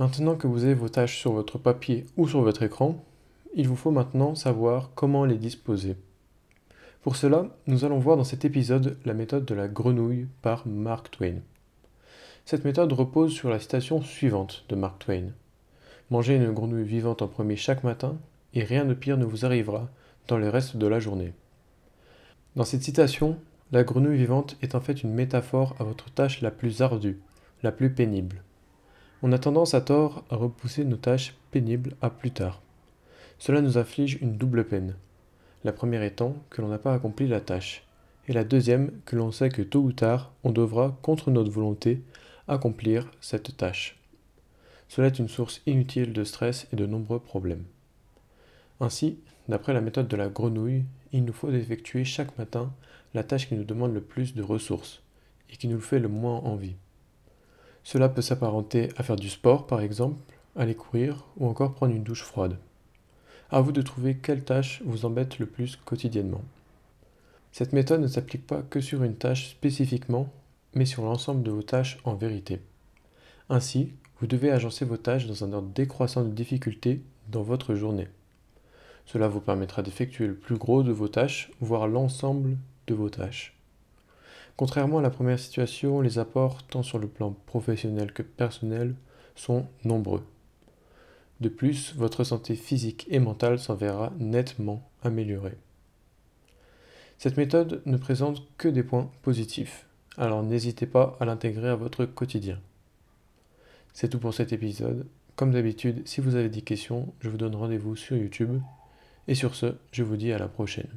Maintenant que vous avez vos tâches sur votre papier ou sur votre écran, il vous faut maintenant savoir comment les disposer. Pour cela, nous allons voir dans cet épisode la méthode de la grenouille par Mark Twain. Cette méthode repose sur la citation suivante de Mark Twain. Mangez une grenouille vivante en premier chaque matin, et rien de pire ne vous arrivera dans le reste de la journée. Dans cette citation, la grenouille vivante est en fait une métaphore à votre tâche la plus ardue, la plus pénible. On a tendance à tort à repousser nos tâches pénibles à plus tard. Cela nous inflige une double peine. La première étant que l'on n'a pas accompli la tâche, et la deuxième que l'on sait que tôt ou tard on devra, contre notre volonté, accomplir cette tâche. Cela est une source inutile de stress et de nombreux problèmes. Ainsi, d'après la méthode de la grenouille, il nous faut effectuer chaque matin la tâche qui nous demande le plus de ressources et qui nous fait le moins envie. Cela peut s'apparenter à faire du sport par exemple, aller courir ou encore prendre une douche froide. À vous de trouver quelle tâche vous embête le plus quotidiennement. Cette méthode ne s'applique pas que sur une tâche spécifiquement, mais sur l'ensemble de vos tâches en vérité. Ainsi, vous devez agencer vos tâches dans un ordre décroissant de difficulté dans votre journée. Cela vous permettra d'effectuer le plus gros de vos tâches, voire l'ensemble de vos tâches. Contrairement à la première situation, les apports, tant sur le plan professionnel que personnel, sont nombreux. De plus, votre santé physique et mentale s'en verra nettement améliorée. Cette méthode ne présente que des points positifs, alors n'hésitez pas à l'intégrer à votre quotidien. C'est tout pour cet épisode. Comme d'habitude, si vous avez des questions, je vous donne rendez-vous sur YouTube. Et sur ce, je vous dis à la prochaine.